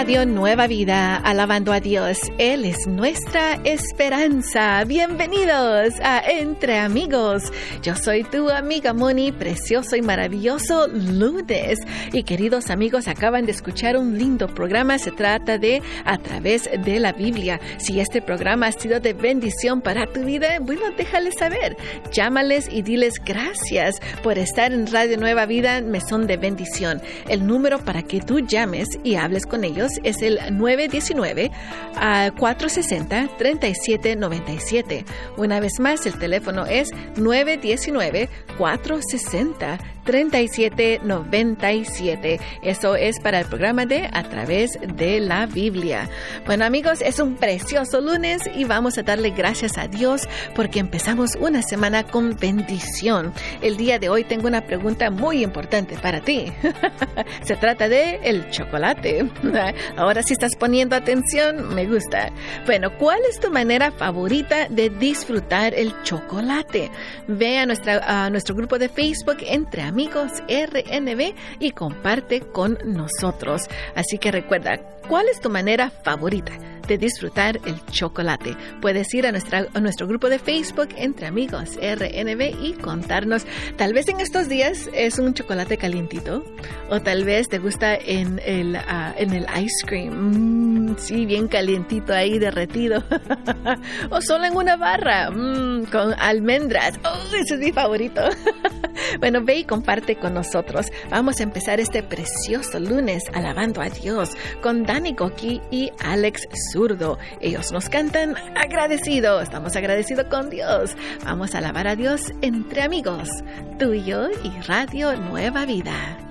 Radio Nueva Vida, alabando a Dios. Él es nuestra esperanza. Bienvenidos a Entre Amigos. Yo soy tu amiga Moni, precioso y maravilloso lunes. Y queridos amigos, acaban de escuchar un lindo programa. Se trata de A través de la Biblia. Si este programa ha sido de bendición para tu vida, bueno, déjales saber. Llámales y diles gracias por estar en Radio Nueva Vida. Me son de bendición. El número para que tú llames y hables con ellos es el 919-460-3797. Una vez más, el teléfono es 919-460-3797. Eso es para el programa de A través de la Biblia. Bueno amigos, es un precioso lunes y vamos a darle gracias a Dios porque empezamos una semana con bendición. El día de hoy tengo una pregunta muy importante para ti. Se trata de el chocolate. Ahora si estás poniendo atención, me gusta. Bueno, ¿cuál es tu manera favorita de disfrutar el chocolate? Ve a, nuestra, a nuestro grupo de Facebook Entre Amigos RNB y comparte con nosotros. Así que recuerda, ¿cuál es tu manera favorita? de disfrutar el chocolate. Puedes ir a, nuestra, a nuestro grupo de Facebook Entre Amigos RNB y contarnos. Tal vez en estos días es un chocolate calientito o tal vez te gusta en el, uh, en el ice cream. Mm, sí, bien calientito ahí derretido. o solo en una barra mm, con almendras. Oh, ese es mi favorito. bueno, ve y comparte con nosotros. Vamos a empezar este precioso lunes alabando a Dios con Dani Goki y Alex Su ellos nos cantan agradecido. Estamos agradecidos con Dios. Vamos a alabar a Dios entre amigos. Tú y y Radio Nueva Vida.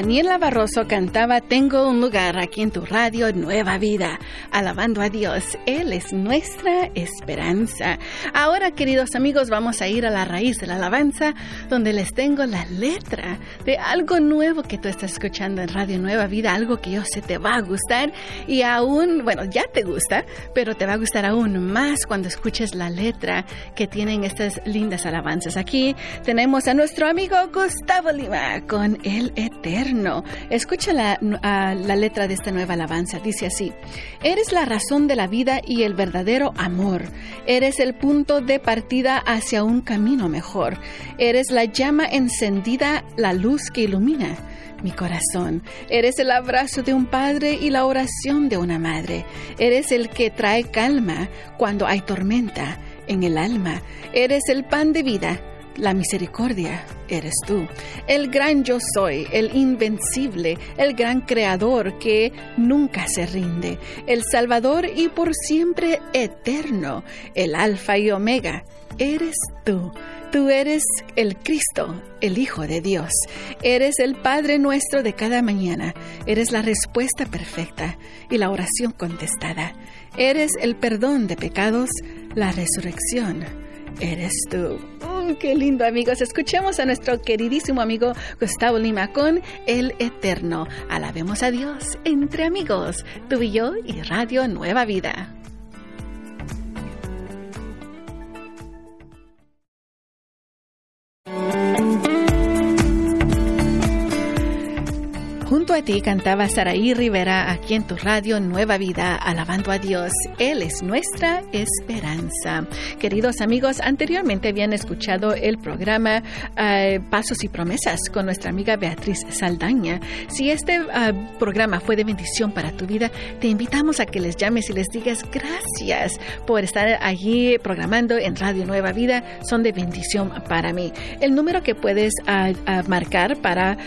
Daniela Barroso cantaba Tengo un lugar aquí en tu radio Nueva Vida, alabando a Dios. Él es nuestra esperanza. Ahora, queridos amigos, vamos a ir a la raíz de la alabanza, donde les tengo la letra de algo nuevo que tú estás escuchando en Radio Nueva Vida, algo que yo sé te va a gustar y aún, bueno, ya te gusta, pero te va a gustar aún más cuando escuches la letra que tienen estas lindas alabanzas. Aquí tenemos a nuestro amigo Gustavo Lima con El Eterno. Escucha la, la letra de esta nueva alabanza. Dice así, Eres la razón de la vida y el verdadero amor. Eres el punto de partida hacia un camino mejor. Eres la llama encendida, la luz que ilumina mi corazón. Eres el abrazo de un padre y la oración de una madre. Eres el que trae calma cuando hay tormenta en el alma. Eres el pan de vida la misericordia eres tú. El gran yo soy, el invencible, el gran creador que nunca se rinde. El Salvador y por siempre eterno. El Alfa y Omega. Eres tú. Tú eres el Cristo, el Hijo de Dios. Eres el Padre nuestro de cada mañana. Eres la respuesta perfecta y la oración contestada. Eres el perdón de pecados, la resurrección eres tú. Qué lindo, amigos. Escuchemos a nuestro queridísimo amigo Gustavo Lima con El Eterno. Alabemos a Dios entre amigos, tú y yo y Radio Nueva Vida. A ti cantaba Saraí Rivera aquí en tu radio Nueva Vida, alabando a Dios. Él es nuestra esperanza. Queridos amigos, anteriormente habían escuchado el programa uh, Pasos y Promesas con nuestra amiga Beatriz Saldaña. Si este uh, programa fue de bendición para tu vida, te invitamos a que les llames y les digas gracias por estar allí programando en Radio Nueva Vida. Son de bendición para mí. El número que puedes uh, marcar para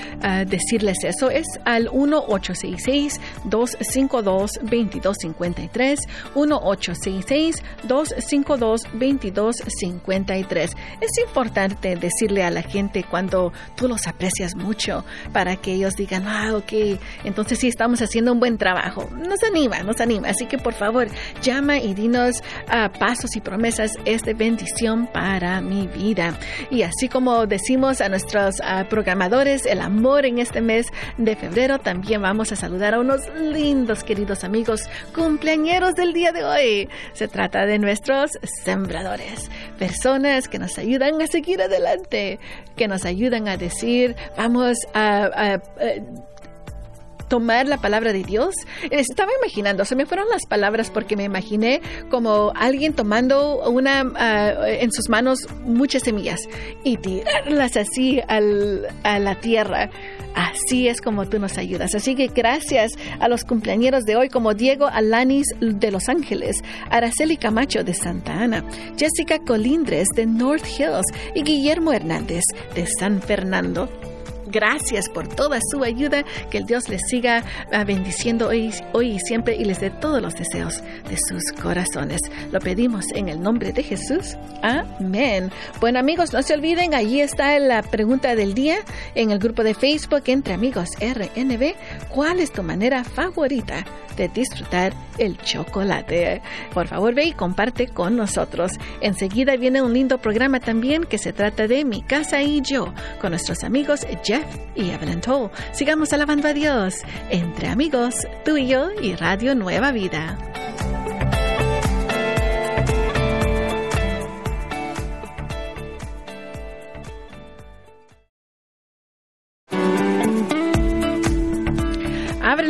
decirles eso es al 1-866-252-2253, 1-866-252-2253. Es importante decirle a la gente cuando tú los aprecias mucho para que ellos digan, ah, ok, entonces sí estamos haciendo un buen trabajo. Nos anima, nos anima. Así que por favor, llama y dinos uh, pasos y promesas. Es de bendición para mi vida. Y así como decimos a nuestros uh, programadores, el amor en este mes de febrero pero también vamos a saludar a unos lindos queridos amigos cumpleañeros del día de hoy. Se trata de nuestros sembradores, personas que nos ayudan a seguir adelante, que nos ayudan a decir, vamos a, tomar la palabra de Dios. Estaba imaginando, se me fueron las palabras porque me imaginé como alguien tomando una ah, en sus manos muchas semillas y tirarlas así al, a la tierra. Así es como tú nos ayudas. Así que gracias a los cumpleañeros de hoy como Diego Alanis de Los Ángeles, Araceli Camacho de Santa Ana, Jessica Colindres de North Hills y Guillermo Hernández de San Fernando. Gracias por toda su ayuda. Que el Dios les siga ah, bendiciendo hoy, hoy y siempre y les dé todos los deseos de sus corazones. Lo pedimos en el nombre de Jesús. Amén. Bueno amigos, no se olviden, allí está la pregunta del día en el grupo de Facebook entre amigos RNB. ¿Cuál es tu manera favorita de disfrutar el chocolate. Por favor, ve y comparte con nosotros. Enseguida viene un lindo programa también que se trata de Mi casa y yo, con nuestros amigos Jeff y Evelyn Toll. Sigamos alabando a Dios entre amigos, tú y yo y Radio Nueva Vida.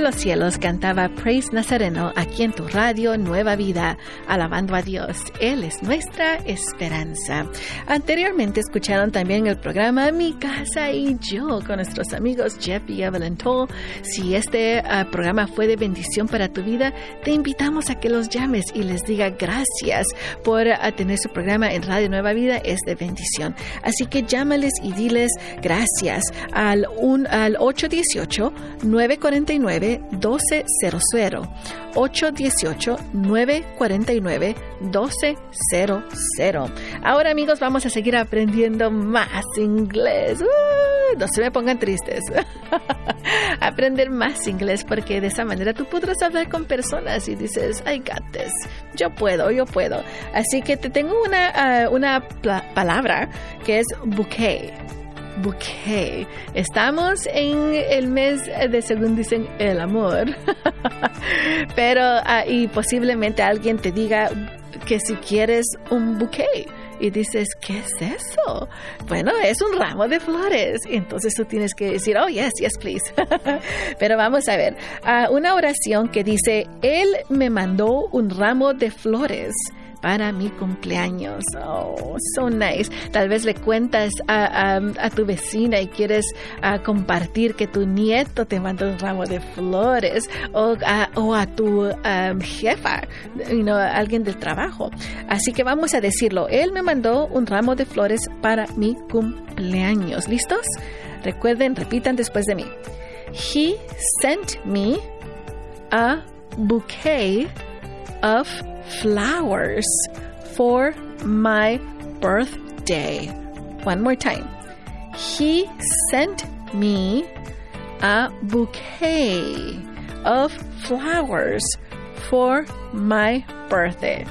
Los cielos cantaba Praise Nazareno aquí en tu radio Nueva Vida, alabando a Dios. Él es nuestra esperanza. Anteriormente escucharon también el programa Mi casa y yo con nuestros amigos Jeff y Evelyn Toll. Si este ah, programa fue de bendición para tu vida, te invitamos a que los llames y les diga gracias por ah, tener su programa en Radio Nueva Vida. Es de bendición. Así que llámales y diles gracias al, un, al 818 949 1200 818-949-1200. Ahora amigos, vamos a seguir aprendiendo más inglés. no se me pongan tristes. Aprender más inglés porque de esa manera tú podrás hablar con personas y dices, I got this. Yo puedo, yo puedo. Así que te tengo una, ah, una palabra que es bouquet bouquet. Estamos en el mes de, según dicen, el amor. Pero, uh, y posiblemente alguien te diga que si quieres un bouquet. Y dices, ¿qué es eso? Bueno, es un ramo de flores. Entonces tú tienes que decir, oh, yes, yes, please. Pero vamos a ver, uh, una oración que dice, Él me mandó un ramo de flores para mi cumpleaños. Oh, so nice. Tal vez le cuentas a, tu vecina y quieres compartir que tu nieto te mandó un ramo de flores o a, tu jefa, alguien del trabajo. Así que vamos a decirlo. Él me mandó un ramo de flores para mi cumpleaños. ¿Listos? Recuerden, repitan después de mí. He sent me a bouquet of flowers for my birthday. One more time. He sent me a bouquet of flowers for my birthday.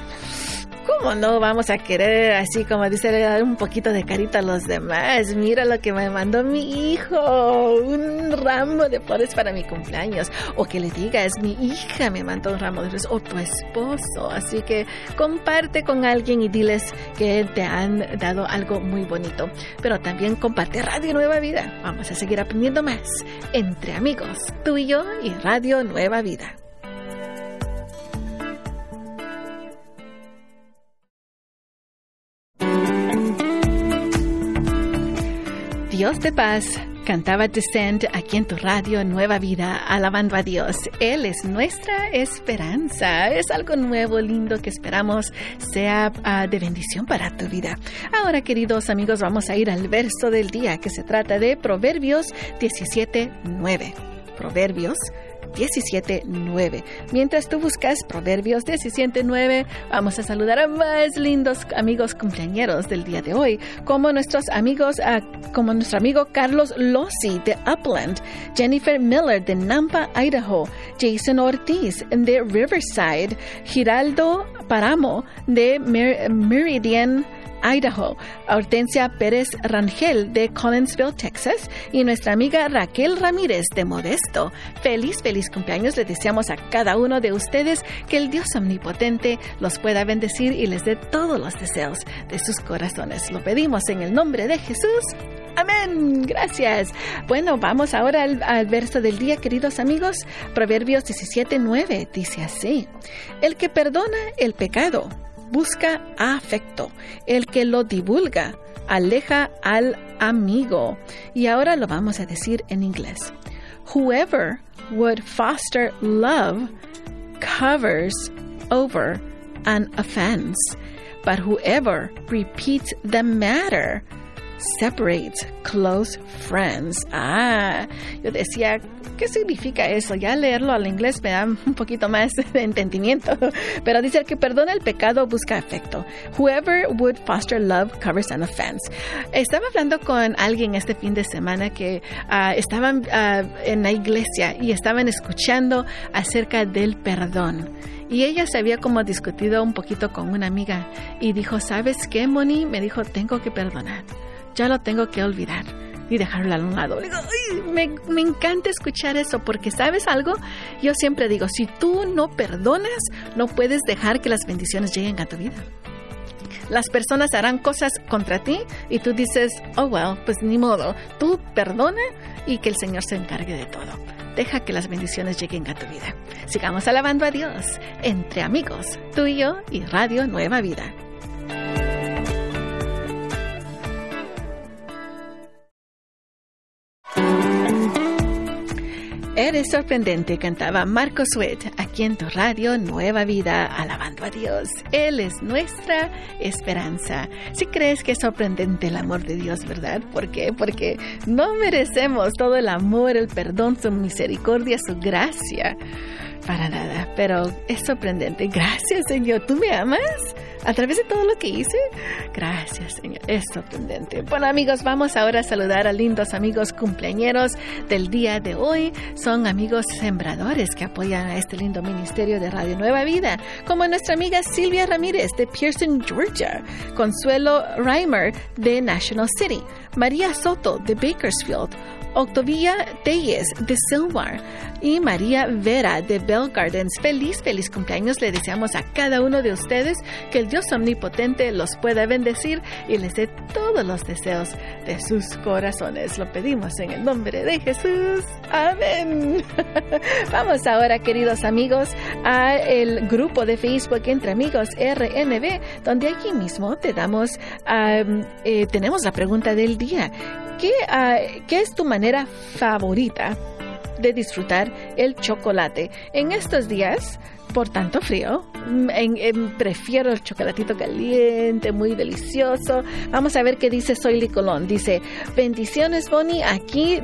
¿Cómo no vamos a querer así como dice dar un poquito de carita a los demás? Mira lo que me mandó mi hijo, un ramo de flores para mi cumpleaños. O que le digas, mi hija me mandó un ramo de flores, o tu esposo. Así que comparte con alguien y diles que te han dado algo muy bonito. Pero también comparte Radio Nueva Vida. Vamos a seguir aprendiendo más entre amigos, tú y yo y Radio Nueva Vida. Dios de paz. Cantaba Descend aquí en tu radio Nueva Vida, alabando a Dios. Él es nuestra esperanza. Es algo nuevo, lindo que esperamos sea ah, de bendición para tu vida. Ahora, queridos amigos, vamos a ir al verso del día que se trata de Proverbios 17.9. Proverbios 17.9. Mientras tú buscas Proverbios 17.9, vamos a saludar a más lindos amigos cumpleañeros del día de hoy, como nuestros amigos, ah, como nuestro amigo Carlos Lossi de Upland, Jennifer Miller de Nampa, Idaho, Jason Ortiz de Riverside, Giraldo Paramo de Meridian, Idaho, Hortensia Pérez Rangel de Collinsville, Texas, y nuestra amiga Raquel Ramírez de Modesto. Feliz, feliz cumpleaños. Le deseamos a cada uno de ustedes que el Dios omnipotente los pueda bendecir y les dé todos los deseos de sus corazones. Lo pedimos en el nombre de Jesús. Amén. Gracias. Bueno, vamos ahora al, verso del día, queridos amigos. Proverbios 17:9 dice así: El que perdona el pecado busca afecto. El que lo divulga aleja al amigo. Y ahora lo vamos a decir en inglés. Whoever would foster love covers over an offense, but whoever repeats the matter separates close friends. Ah, yo decía, ¿qué significa eso? Ya leerlo al inglés me da un poquito más de entendimiento. Pero dice que perdona el pecado busca afecto. Whoever would foster love covers an offense. Estaba hablando con alguien este fin de semana que uh, estaban uh, en la iglesia y estaban escuchando acerca del perdón. Y ella se había como discutido un poquito con una amiga y dijo, ¿sabes qué, Moni? Me dijo, tengo que perdonar ya lo tengo que olvidar y dejarlo a un lado. me, me, encanta escuchar eso porque, ¿sabes algo? Yo siempre digo, si tú no perdonas, no puedes dejar que las bendiciones lleguen a tu vida. Las personas harán cosas contra ti y tú dices, oh, well, pues ni modo. Tú perdona y que el Señor se encargue de todo. Deja que las bendiciones lleguen a tu vida. Sigamos alabando a Dios entre amigos, tú y yo y Radio Nueva Vida. Eres sorprendente, cantaba Marco Sweat aquí en tu radio Nueva Vida, alabando a Dios. Él es nuestra esperanza. Si crees que es sorprendente el amor de Dios, ¿verdad? ¿Por qué? Porque no merecemos todo el amor, el perdón, su misericordia, su gracia. Para nada, pero es sorprendente. Gracias, Señor. ¿Tú me amas? A través de todo lo que hice. Gracias, Señor. Es sorprendente. Bueno, amigos, vamos ahora a saludar a lindos amigos cumpleañeros del día de hoy. Son amigos sembradores que apoyan a este lindo ministerio de Radio Nueva Vida, como nuestra amiga Silvia Ramírez de Pearson, Georgia, Consuelo Reimer de National City, María Soto de Bakersfield, Octavia Telles de Silmar y María Vera de Bell Gardens. Feliz, feliz cumpleaños le deseamos a cada uno de ustedes que el Dios omnipotente los pueda bendecir y les dé todos los deseos de sus corazones. Lo pedimos en el nombre de Jesús. Amén. Vamos ahora, queridos amigos, a el grupo de Facebook Entre Amigos RNB, donde aquí mismo te damos, eh, tenemos la pregunta del día. ¿Qué, ah, ¿Qué es tu manera favorita de disfrutar el chocolate? En estos días, por tanto frío, prefiero el chocolatito caliente, muy delicioso. Vamos a ver qué dice Soy Colón. Dice, bendiciones Bonnie, aquí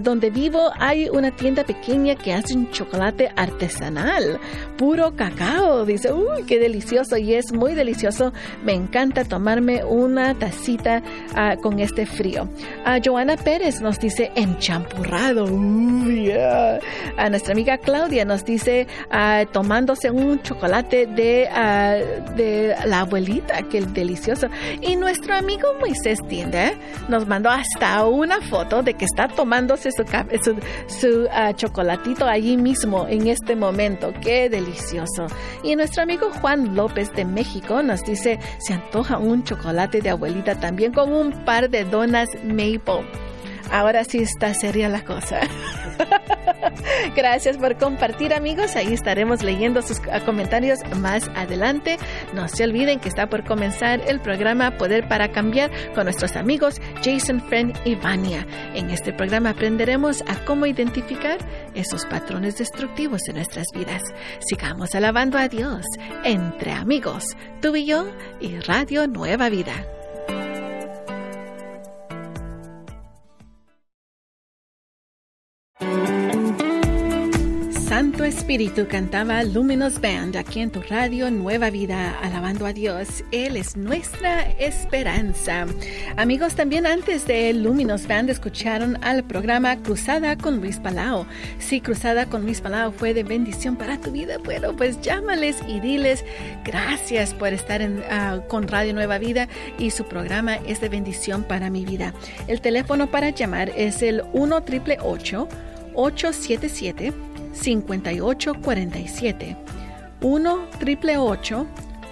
donde vivo hay una tienda pequeña que hace un chocolate artesanal, puro cacao. Dice, uy, qué delicioso y es muy delicioso. Me encanta tomarme una tacita ah, con este frío. A Joana Pérez nos dice, enchampurrado. A nuestra amiga Claudia nos dice, ah, tomándose un chocolate Ah, de, la abuelita, que delicioso. Y nuestro amigo Moisés Tiende nos mandó hasta una foto de que está tomándose su, su, su ah, chocolatito allí mismo en este momento. Qué delicioso. Y nuestro amigo Juan López de México nos dice, se antoja un chocolate de abuelita también con un par de donas maple. Ahora sí está seria la cosa. Gracias por compartir amigos. Ahí estaremos leyendo sus comentarios más adelante. No se olviden que está por comenzar el programa Poder para Cambiar con nuestros amigos Jason Friend y Vania. En este programa aprenderemos a cómo identificar esos patrones destructivos en nuestras vidas. Sigamos alabando a Dios entre amigos, tú y yo y Radio Nueva Vida. Espíritu cantaba Luminous Band aquí en tu radio Nueva Vida, alabando a Dios. Él es nuestra esperanza. Amigos, también antes de Luminous Band escucharon al programa Cruzada con Luis Palao. Si Cruzada con Luis Palao fue de bendición para tu vida, bueno, pues llámales y diles gracias por estar en, ah, con Radio Nueva Vida y su programa es de bendición para mi vida. El teléfono para llamar es el 1 877 5847 1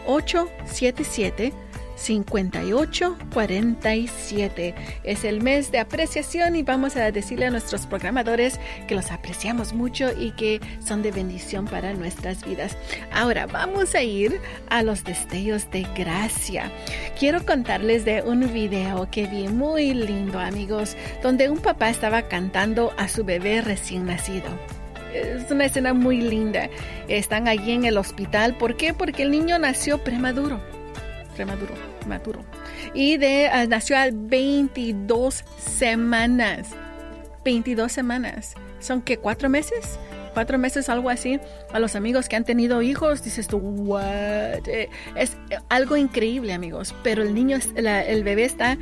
877 5847 Es el mes de apreciación y vamos a decirle a nuestros programadores que los apreciamos mucho y que son de bendición para nuestras vidas. Ahora vamos a ir a los destellos de gracia. Quiero contarles de un video que vi muy lindo, amigos, donde un papá estaba cantando a su bebé recién nacido es una escena muy linda. Están allí en el hospital. ¿Por qué? Porque el niño nació premaduro. Premaduro, prematuro. Y de, ah, nació a 22 semanas. 22 semanas. ¿Son qué? ¿Cuatro meses? cuatro meses, algo así, a los amigos que han tenido hijos, dices tú? Eh, es algo increíble, amigos, pero el niño, el bebé está,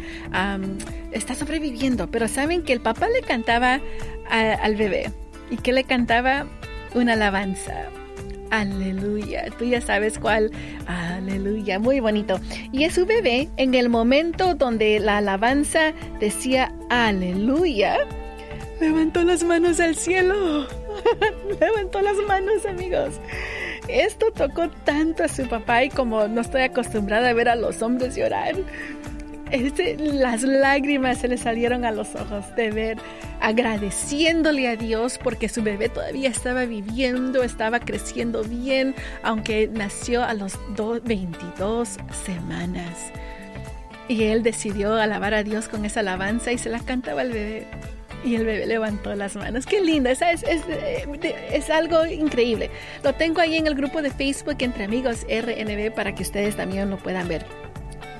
está sobreviviendo, pero saben que el papá le cantaba al bebé, y que le cantaba una alabanza. Aleluya, tú ya sabes cuál. Aleluya, muy bonito. Y su bebé en el momento donde la alabanza decía aleluya. Levantó las manos al cielo. Levantó las manos, amigos. Esto tocó tanto a su papá y como no estoy acostumbrada a ver a los hombres llorar, las lágrimas se le salieron a los ojos de ver, agradeciéndole a Dios porque su bebé todavía estaba viviendo, estaba creciendo bien, aunque nació a los 22 semanas. Y él decidió alabar a Dios con esa alabanza y se la cantaba al bebé. Y el bebé levantó las manos. Qué lindo, es, es, es, algo increíble. Lo tengo ahí en el grupo de Facebook entre amigos RNB para que ustedes también lo puedan ver.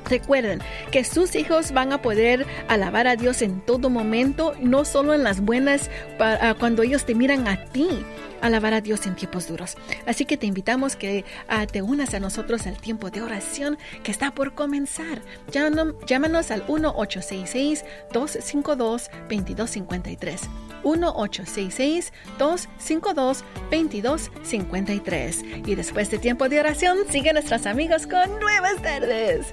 Recuerden que sus hijos van a poder alabar a Dios en todo momento, no solo en las buenas, ah, cuando ellos te miran a ti, alabar a Dios en tiempos duros. Así que te invitamos que ah, te unas a nosotros al tiempo de oración que está por comenzar. Llámanos, al 1-866-252-2253. 1-866-252-2253. Y después de tiempo de oración, sigue nuestros amigos con nuevas tardes